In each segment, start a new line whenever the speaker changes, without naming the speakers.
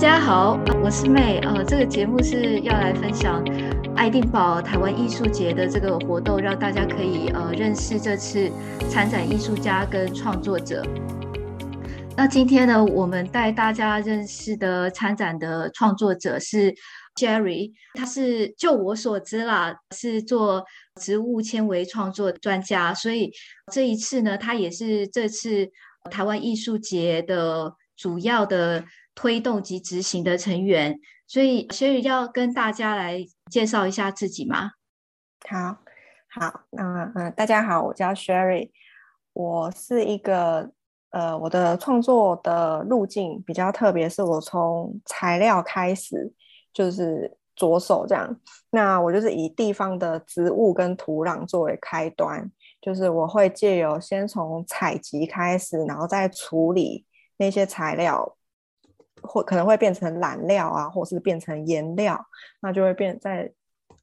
大家好，我是 May。呃，这个节目是要来分享爱丁堡台湾艺术节的这个活动，让大家可以呃认识这次参展艺术家跟创作者。那今天呢，我们带大家认识的参展的创作者是 Jerry，他是就我所知啦，是做植物纤维创作专家，所以这一次呢，他也是这次台湾艺术节的主要的。推动及执行的成员，所以学宇要跟大家来介绍一下自己吗？
好，好，那嗯，大家好，我叫 Sherry，我是一个呃，我的创作的路径比较特别，是我从材料开始就是着手这样，那我就是以地方的植物跟土壤作为开端，就是我会借由先从采集开始，然后再处理那些材料。或可能会变成染料啊，或是变成颜料，那就会变再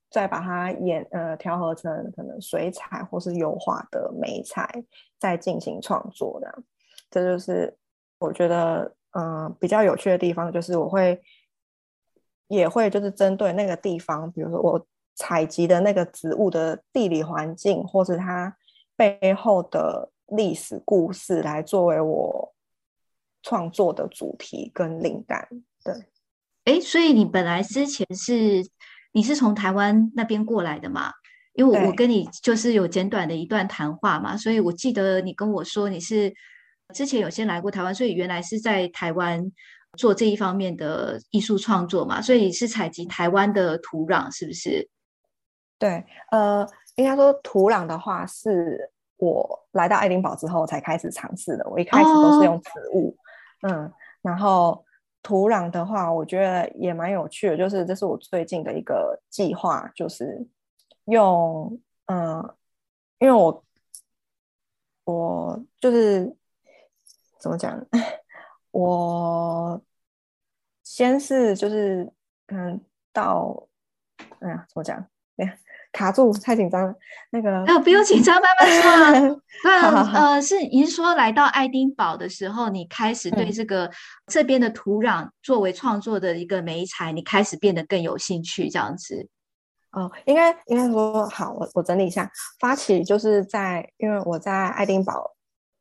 再把它演呃调和成可能水彩或是油画的媒材，再进行创作的。这就是我觉得嗯、比较有趣的地方，就是我会也会就是针对那个地方，比如说我采集的那个植物的地理环境，或是它背后的历史故事，来作为我。创作的主题跟灵感，对，
哎，所以你本来之前是你是从台湾那边过来的嘛？因为我我跟你就是有简短的一段谈话嘛，所以我记得你跟我说你是之前有先来过台湾，所以原来是在台湾做这一方面的艺术创作嘛，所以是采集台湾的土壤，是不是？
对，呃，应该说土壤的话，是我来到爱丁堡之后才开始尝试的，我一开始都是用植物。嗯，然后土壤的话，我觉得也蛮有趣的，就是这是我最近的一个计划，就是用嗯，因为我我就是怎么讲，我先是就是嗯到哎呀怎么讲，哎呀。卡住，太紧张了。那个，
呃，不用紧张，慢慢说。那呃，是您说来到爱丁堡的时候，你开始对这个、嗯、这边的土壤作为创作的一个媒材，你开始变得更有兴趣，这样子。
哦，应该应该说好，我我整理一下，发起就是在，因为我在爱丁堡。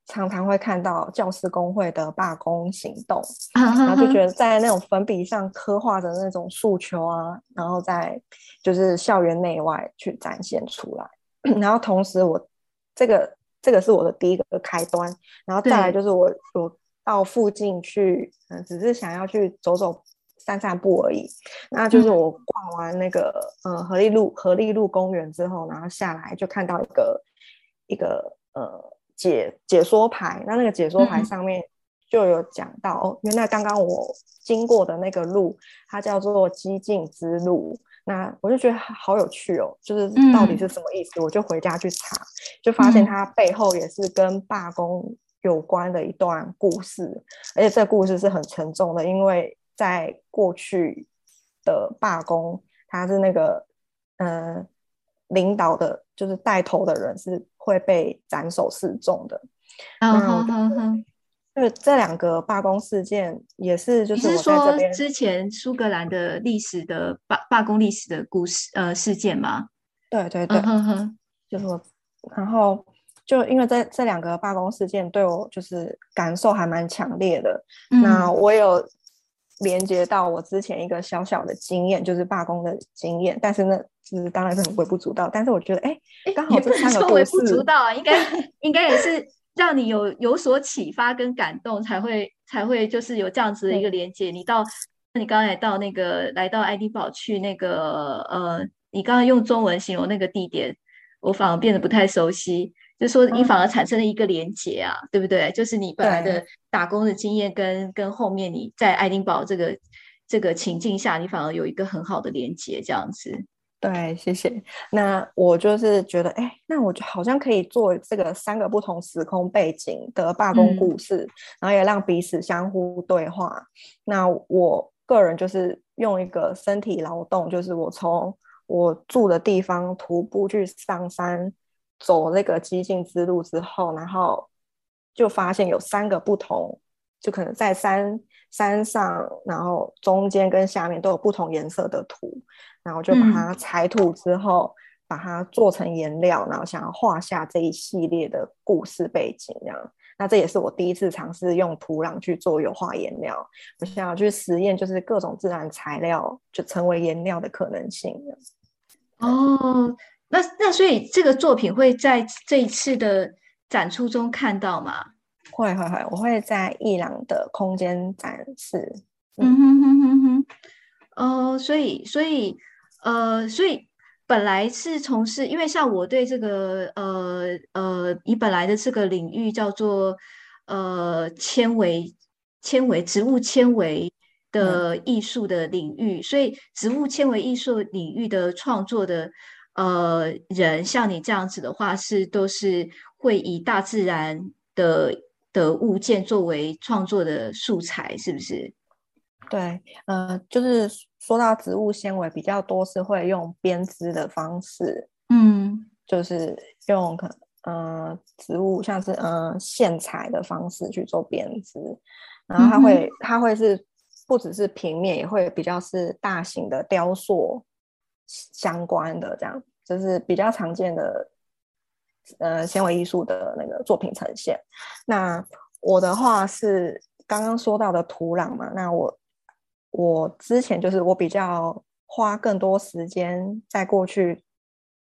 常常会看到教师工会的罢工行动，然后就觉得在那种粉笔上刻画的那种诉求啊，然后在就是校园内外去展现出来。然后同时我这个这个是我的第一个开端，然后再来就是我我到附近去，嗯，只是想要去走走散散步而已。那就是我逛完那个呃河丽路河丽路公园之后，然后下来就看到一个一个呃。解解说牌，那那个解说牌上面就有讲到，嗯哦、原来刚刚我经过的那个路，它叫做激进之路。那我就觉得好有趣哦，就是到底是什么意思？嗯、我就回家去查，就发现它背后也是跟罢工有关的一段故事，嗯、而且这个故事是很沉重的，因为在过去的罢工，它是那个嗯、呃、领导的，就是带头的人是。会被斩首示众的。嗯哼哼哼，就这两个罢工事件也是，就是我在这边，
你是说之前苏格兰的历史的罢罢工历史的故事呃事件吗？
对对对，嗯、哼哼就是我，然后就因为这这两个罢工事件对我就是感受还蛮强烈的。嗯、那我有。连接到我之前一个小小的经验，就是罢工的经验，但是呢，就是当然是很微不足道。但是我觉得，哎，刚好这三个故事，
微不足道啊，应该 应该也是让你有有所启发跟感动，才会才会就是有这样子的一个连接。你到你刚才到那个来到爱丁堡去那个呃，你刚刚用中文形容那个地点，我反而变得不太熟悉。就说你反而产生了一个连接啊，嗯、对不对？就是你本来的打工的经验跟跟后面你在爱丁堡这个这个情境下，你反而有一个很好的连接，这样子。
对，谢谢。那我就是觉得，哎，那我就好像可以做这个三个不同时空背景的罢工故事，嗯、然后也让彼此相互对话。那我个人就是用一个身体劳动，就是我从我住的地方徒步去上山。走那个激进之路之后，然后就发现有三个不同就可能在山山上，然后中间跟下面都有不同颜色的图，然后就把它裁土之后，嗯、把它做成颜料，然后想要画下这一系列的故事背景，这样。那这也是我第一次尝试用土壤去做油画颜料，我想要去实验，就是各种自然材料就成为颜料的可能性。
哦，那那所以这个作品会在这一次的展出中看到吗？
会会会，我会在伊朗的空间展示。
嗯哼哼哼哼，哦，所以所以呃，所以。本来是从事，因为像我对这个呃呃，你本来的这个领域叫做呃纤维纤维植物纤维的艺术的领域，嗯、所以植物纤维艺术领域的创作的呃人，像你这样子的话，是都是会以大自然的的物件作为创作的素材，是不是？
对，呃，就是说到植物纤维比较多是会用编织的方式，
嗯，
就是用可呃植物像是呃线材的方式去做编织，然后它会、嗯、它会是不只是平面，也会比较是大型的雕塑相关的这样，就是比较常见的呃纤维艺术的那个作品呈现。那我的话是刚刚说到的土壤嘛，那我。我之前就是我比较花更多时间在过去，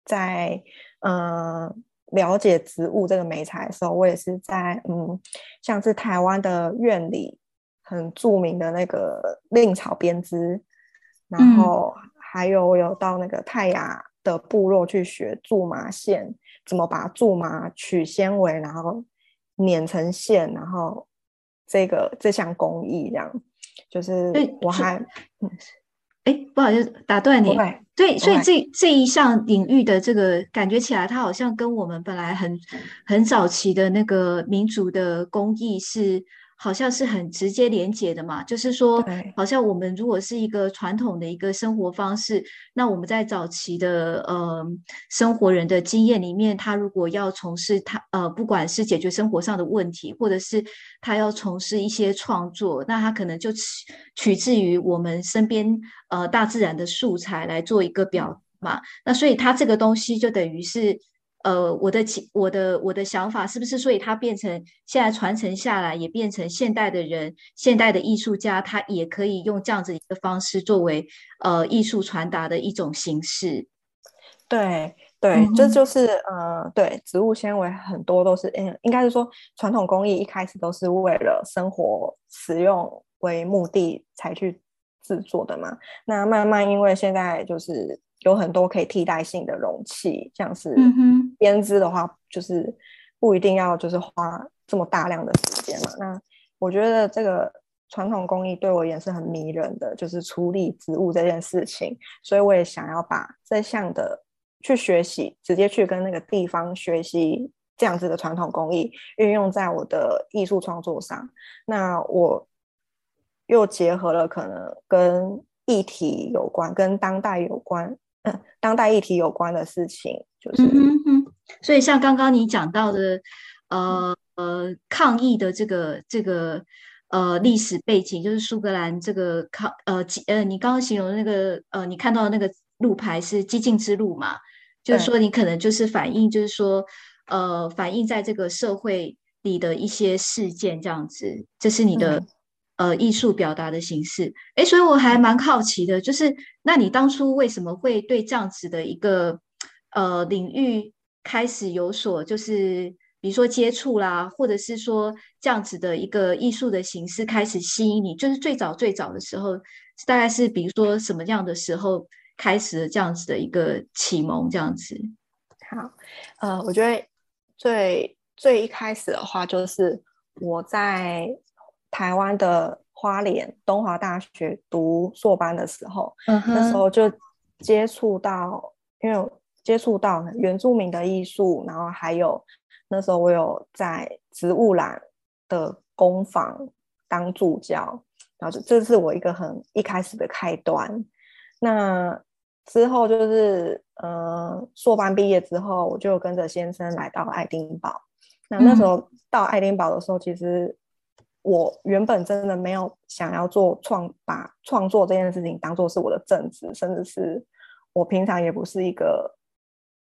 在嗯、呃、了解植物这个美材的时候，我也是在嗯像是台湾的院里很著名的那个蔺草编织，然后还有我有到那个泰雅的部落去学苎麻线，怎么把苎麻取纤维，然后碾成线，然后这个这项工艺这样。就是我还，
哎，不好意思打断你。对，所以这这一项领域的这个感觉起来，它好像跟我们本来很很早期的那个民族的工艺是。好像是很直接连结的嘛，就是说，好像我们如果是一个传统的一个生活方式，那我们在早期的呃生活人的经验里面，他如果要从事他呃不管是解决生活上的问题，或者是他要从事一些创作，那他可能就取取自于我们身边呃大自然的素材来做一个表嘛，那所以他这个东西就等于是。呃，我的我的我的想法是不是，所以它变成现在传承下来，也变成现代的人，现代的艺术家，他也可以用这样子一个方式作为呃艺术传达的一种形式。
对对，这就是呃，对，植物纤维很多都是，嗯，应该是说传统工艺一开始都是为了生活使用为目的才去制作的嘛。那慢慢因为现在就是。有很多可以替代性的容器，像是编织的话，就是不一定要就是花这么大量的时间嘛。那我觉得这个传统工艺对我也是很迷人的，就是处理植物这件事情，所以我也想要把这项的去学习，直接去跟那个地方学习这样子的传统工艺，运用在我的艺术创作上。那我又结合了可能跟议题有关，跟当代有关。当代议题有关的事情，就是，嗯
嗯，所以像刚刚你讲到的，呃呃，抗议的这个这个呃历史背景，就是苏格兰这个抗呃呃，你刚刚形容的那个呃，你看到的那个路牌是激进之路嘛？就是说你可能就是反映，就是说呃，反映在这个社会里的一些事件这样子，这是你的。呃，艺术表达的形式，哎，所以我还蛮好奇的，就是那你当初为什么会对这样子的一个呃领域开始有所，就是比如说接触啦，或者是说这样子的一个艺术的形式开始吸引你？就是最早最早的时候，大概是比如说什么样的时候开始了这样子的一个启蒙？这样子。
好，呃，我觉得最最一开始的话，就是我在。台湾的花莲东华大学读硕班的时候，那时候就接触到，因为接触到原住民的艺术，然后还有那时候我有在植物染的工坊当助教，然后这是我一个很一开始的开端。那之后就是，呃，硕班毕业之后，我就跟着先生来到爱丁堡。那那时候到爱丁堡的时候，其实。我原本真的没有想要做创，把创作这件事情当做是我的正职，甚至是我平常也不是一个，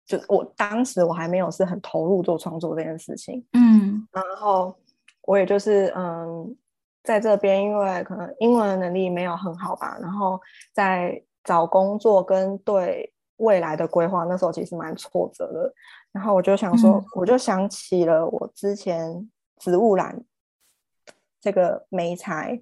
就我当时我还没有是很投入做创作这件事情。
嗯，
然后我也就是嗯，在这边因为可能英文能力没有很好吧，然后在找工作跟对未来的规划，那时候其实蛮挫折的。然后我就想说，嗯、我就想起了我之前植物染这个媒材，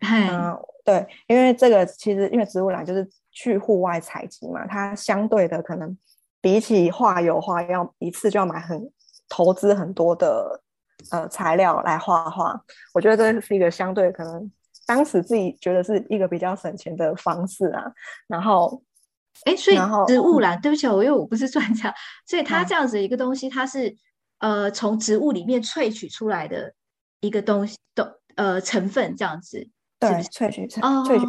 嗯，对，因为这个其实因为植物染就是去户外采集嘛，它相对的可能比起画油画要一次就要买很投资很多的呃材料来画画，我觉得这是一个相对可能当时自己觉得是一个比较省钱的方式啊，然后。
哎，所以植物染，对不起，我因为我不是专家，所以它这样子一个东西，它是呃从植物里面萃取出来的一个东西的呃成分，这样子，
对，萃取萃萃取，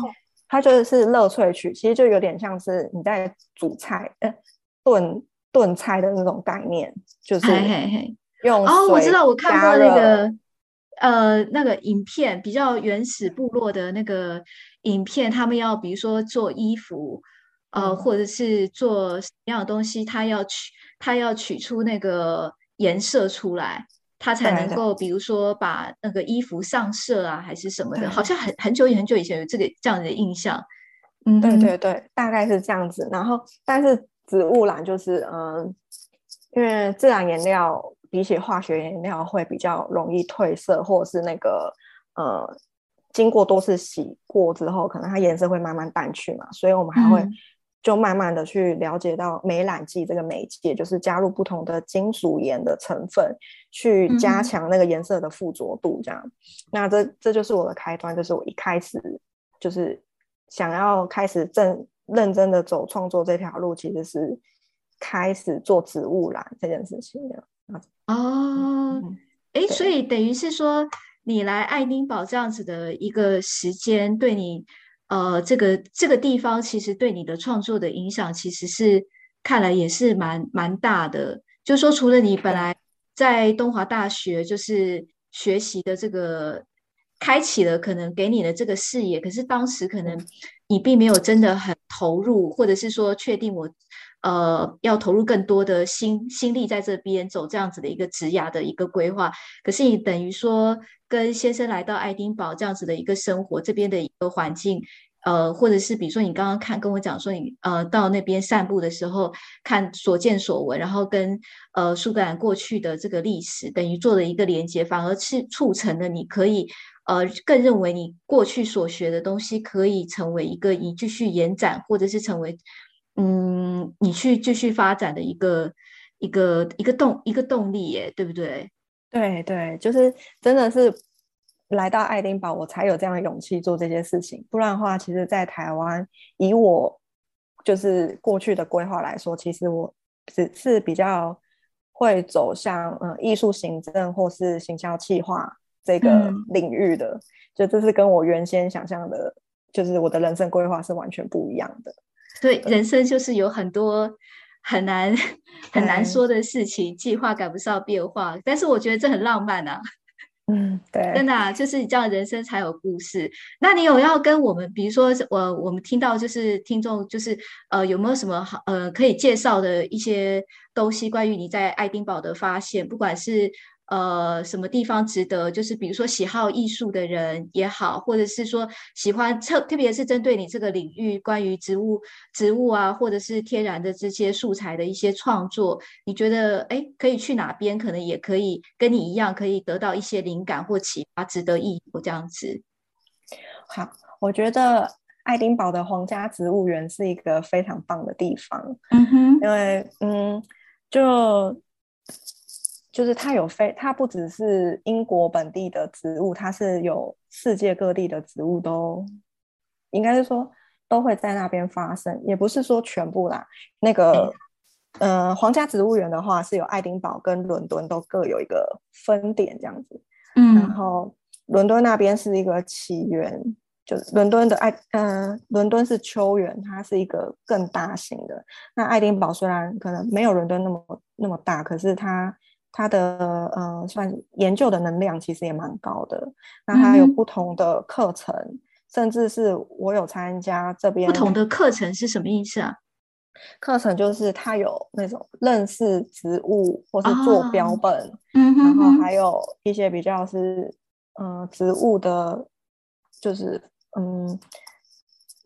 它就是热萃取，其实就有点像是你在煮菜，呃，炖炖菜的那种概念，就是用
哦，我知道，我看过那个呃那个影片，比较原始部落的那个影片，他们要比如说做衣服。呃，或者是做什么样的东西，它要取，它要取出那个颜色出来，它才能够，比如说把那个衣服上色啊，还是什么的，好像很很久很久以前有这个这样的印象。
嗯，对对对，大概是这样子。然后，但是植物染就是，嗯，因为自然颜料比起化学颜料会比较容易褪色，或者是那个，呃，经过多次洗过之后，可能它颜色会慢慢淡去嘛，所以我们还会。就慢慢的去了解到美染剂这个媒介，就是加入不同的金属盐的成分，去加强那个颜色的附着度，这样。嗯、那这这就是我的开端，就是我一开始就是想要开始正认真的走创作这条路，其实是开始做植物染这件事情的。
哦，哎、嗯，所以等于是说，你来爱丁堡这样子的一个时间，对你。呃，这个这个地方其实对你的创作的影响，其实是看来也是蛮蛮大的。就说，除了你本来在东华大学就是学习的这个，开启了可能给你的这个视野，可是当时可能你并没有真的很投入，或者是说确定我呃要投入更多的心心力在这边走这样子的一个职涯的一个规划。可是你等于说。跟先生来到爱丁堡这样子的一个生活，这边的一个环境，呃，或者是比如说你刚刚看跟我讲说你呃到那边散步的时候看所见所闻，然后跟呃苏格兰过去的这个历史等于做了一个连接，反而是促成了你可以呃更认为你过去所学的东西可以成为一个你继续延展，或者是成为嗯你去继续发展的一个一个一个动一个动力耶，对不对？
对对，就是真的是来到爱丁堡，我才有这样的勇气做这些事情。不然的话，其实，在台湾，以我就是过去的规划来说，其实我只是比较会走向嗯艺术行政或是行销企划这个领域的。嗯、就这是跟我原先想象的，就是我的人生规划是完全不一样的。
对，人生就是有很多。很难很难说的事情，计划赶不上变化，但是我觉得这很浪漫啊。
嗯，对，
真的啊，就是你这样人生才有故事。那你有要跟我们，比如说我我们听到就是听众就是呃有没有什么好呃可以介绍的一些东西，关于你在爱丁堡的发现，不管是。呃，什么地方值得？就是比如说喜好艺术的人也好，或者是说喜欢特，特别是针对你这个领域，关于植物、植物啊，或者是天然的这些素材的一些创作，你觉得哎，可以去哪边？可能也可以跟你一样，可以得到一些灵感或启发，值得一游这样子。
好，我觉得爱丁堡的皇家植物园是一个非常棒的地方。
嗯哼，
因为嗯，就。就是它有非，它不只是英国本地的植物，它是有世界各地的植物都，应该是说都会在那边发生，也不是说全部啦。那个，嗯、呃，皇家植物园的话是有爱丁堡跟伦敦都各有一个分点这样子，
嗯，
然后伦敦那边是一个起源，就是伦敦的爱，嗯、呃，伦敦是秋园，它是一个更大型的。那爱丁堡虽然可能没有伦敦那么那么大，可是它。它的呃算研究的能量其实也蛮高的。那它有不同的课程，嗯、甚至是我有参加这边
不同的课程是什么意思啊？
课程就是它有那种认识植物，或是做标本，哦、然后还有一些比较是呃植物的，就是嗯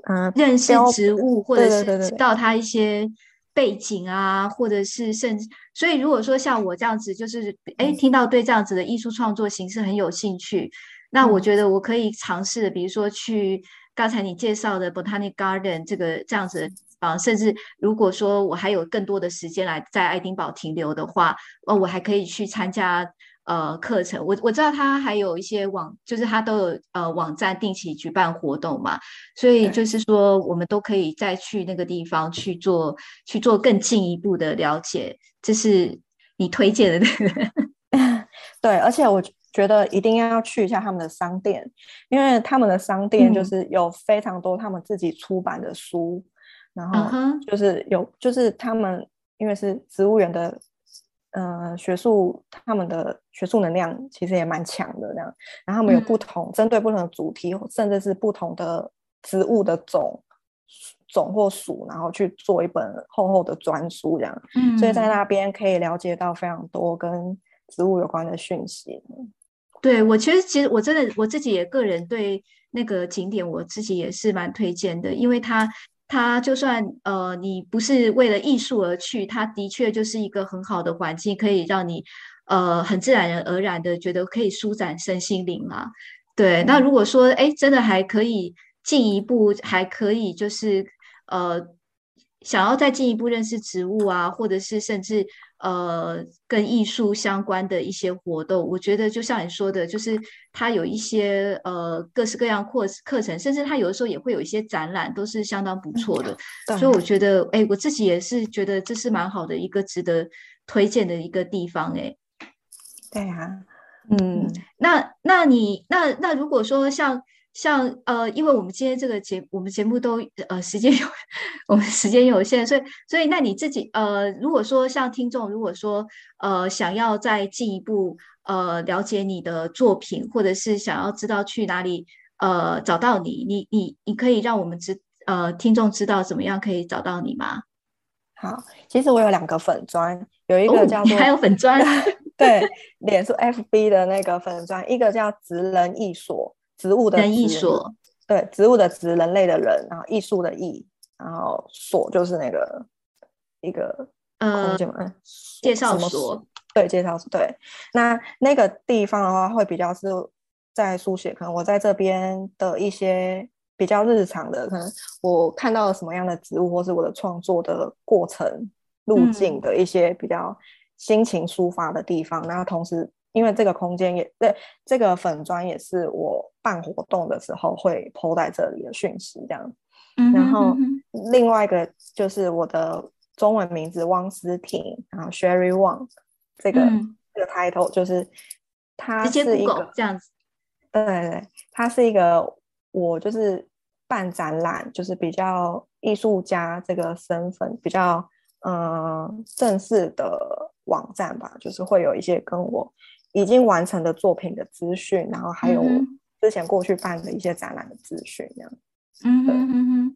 嗯、呃、认识植物，或者是知道它一些背景啊，或者是甚至，所以如果说像我这样子，就是哎听到对这样子的艺术创作形式很有兴趣，嗯、那我觉得我可以尝试，比如说去刚才你介绍的 Botanic Garden 这个这样子。啊，甚至如果说我还有更多的时间来在爱丁堡停留的话，哦，我还可以去参加呃课程。我我知道他还有一些网，就是他都有呃网站定期举办活动嘛，所以就是说我们都可以再去那个地方去做去做更进一步的了解。这是你推荐的那个？
对，而且我觉得一定要去一下他们的商店，因为他们的商店就是有非常多他们自己出版的书。嗯然后就是有，uh. 就是他们因为是植物园的，呃，学术他们的学术能量其实也蛮强的这样。然后他们有不同、嗯、针对不同的主题，甚至是不同的植物的种种或属，然后去做一本厚厚的专书这样。嗯，所以在那边可以了解到非常多跟植物有关的讯息。
对，我其实其实我真的我自己也个人对那个景点我自己也是蛮推荐的，因为它。它就算呃，你不是为了艺术而去，它的确就是一个很好的环境，可以让你呃很自然而然的觉得可以舒展身心灵嘛。对，嗯、那如果说哎，真的还可以进一步，还可以就是呃，想要再进一步认识植物啊，或者是甚至。呃，跟艺术相关的一些活动，我觉得就像你说的，就是它有一些呃各式各样课课程，甚至它有的时候也会有一些展览，都是相当不错的。嗯、所以我觉得，哎，我自己也是觉得这是蛮好的一个值得推荐的一个地方。哎，
对啊，
嗯，那那你那那如果说像。像呃，因为我们今天这个节，我们节目都呃时间有，我们时间有限，所以所以那你自己呃，如果说像听众，如果说呃想要再进一步呃了解你的作品，或者是想要知道去哪里呃找到你，你你你可以让我们知呃听众知道怎么样可以找到你吗？
好，其实我有两个粉砖，有一个叫做、哦、
还有粉砖，
对，脸书 FB 的那个粉砖，一个叫职人艺所。植物的艺术，对，植物的植，人类的人，然后艺术的艺，然后所就是那个一个
呃介绍所，
对，介绍所，对。那那个地方的话，会比较是在书写，可能我在这边的一些比较日常的，可能我看到了什么样的植物，或是我的创作的过程路径的一些比较心情抒发的地方，然后同时。因为这个空间也对，这个粉砖也是我办活动的时候会 po 在这里的讯息，这样。然后另外一个就是我的中文名字汪思婷，然后 Sherry Wang 这个、嗯、这个 title 就是它是一个
这样子。
对对对，它是一个我就是办展览，就是比较艺术家这个身份比较嗯、呃、正式的网站吧，就是会有一些跟我。已经完成的作品的资讯，然后还有之前过去办的一些展览的资讯，这样。
嗯哼嗯哼。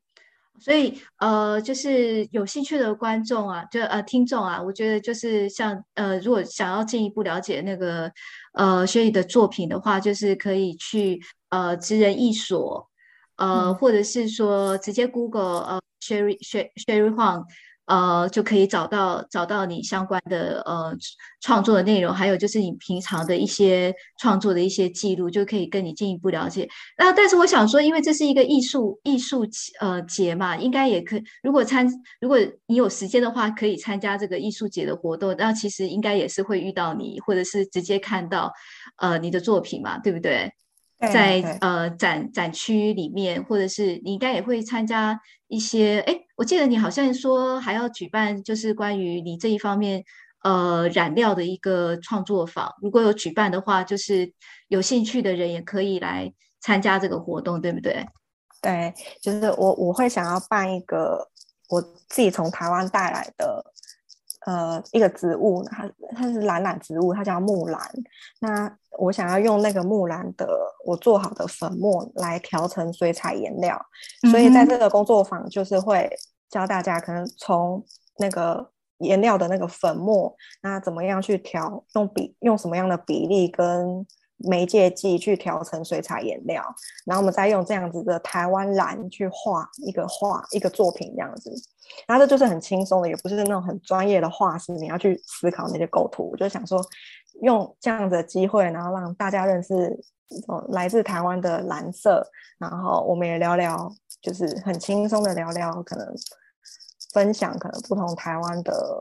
所以呃，就是有兴趣的观众啊，就呃听众啊，我觉得就是像呃，如果想要进一步了解那个呃 Sherry 的作品的话，就是可以去呃职人艺所，呃，嗯、或者是说直接 Google 呃 Sherry Sherry Huang。呃，就可以找到找到你相关的呃创作的内容，还有就是你平常的一些创作的一些记录，就可以跟你进一步了解。那但是我想说，因为这是一个艺术艺术呃节嘛，应该也可，如果参如果你有时间的话，可以参加这个艺术节的活动。那其实应该也是会遇到你，或者是直接看到呃你的作品嘛，对不对？在呃展展区里面，或者是你应该也会参加一些。哎，我记得你好像说还要举办，就是关于你这一方面呃染料的一个创作坊。如果有举办的话，就是有兴趣的人也可以来参加这个活动，对不对？
对，就是我我会想要办一个我自己从台湾带来的呃一个植物，它它是蓝染植物，它叫木兰。那我想要用那个木兰的我做好的粉末来调成水彩颜料，所以在这个工作坊就是会教大家可能从那个颜料的那个粉末，那怎么样去调，用比用什么样的比例跟。媒介剂去调成水彩颜料，然后我们再用这样子的台湾蓝去画一个画一个作品这样子，然后这就是很轻松的，也不是那种很专业的画师，你要去思考那些构图。我就想说，用这样的机会，然后让大家认识来自台湾的蓝色，然后我们也聊聊，就是很轻松的聊聊，可能分享可能不同台湾的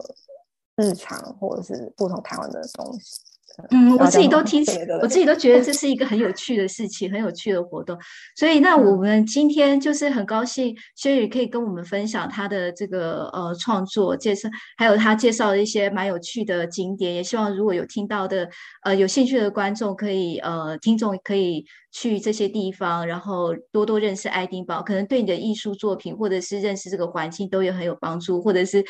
日常，或者是不同台湾的东西。
嗯，我自己都听，我自己都觉得这是一个很有趣的事情，很有趣的活动。所以，那我们今天就是很高兴，Sherry 可以跟我们分享他的这个呃创作介绍，还有他介绍的一些蛮有趣的景点。也希望如果有听到的呃有兴趣的观众，可以呃听众可以去这些地方，然后多多认识爱丁堡，可能对你的艺术作品或者是认识这个环境都有很有帮助，或者是。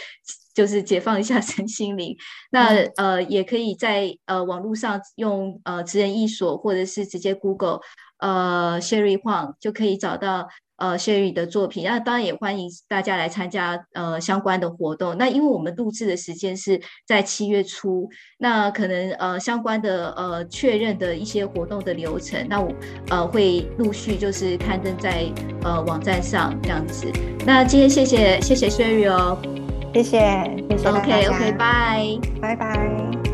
就是解放一下 身心灵，那呃也可以在呃网络上用呃职人艺所或者是直接 Google 呃 Sherry Huang 就可以找到呃 Sherry 的作品。那当然也欢迎大家来参加呃相关的活动。那因为我们录制的时间是在七月初，那可能呃相关的呃确认的一些活动的流程，那我呃会陆续就是刊登在呃网站上这样子。那今天谢谢谢谢 Sherry 哦。
谢谢，谢谢大家。
OK，OK，拜，
拜拜。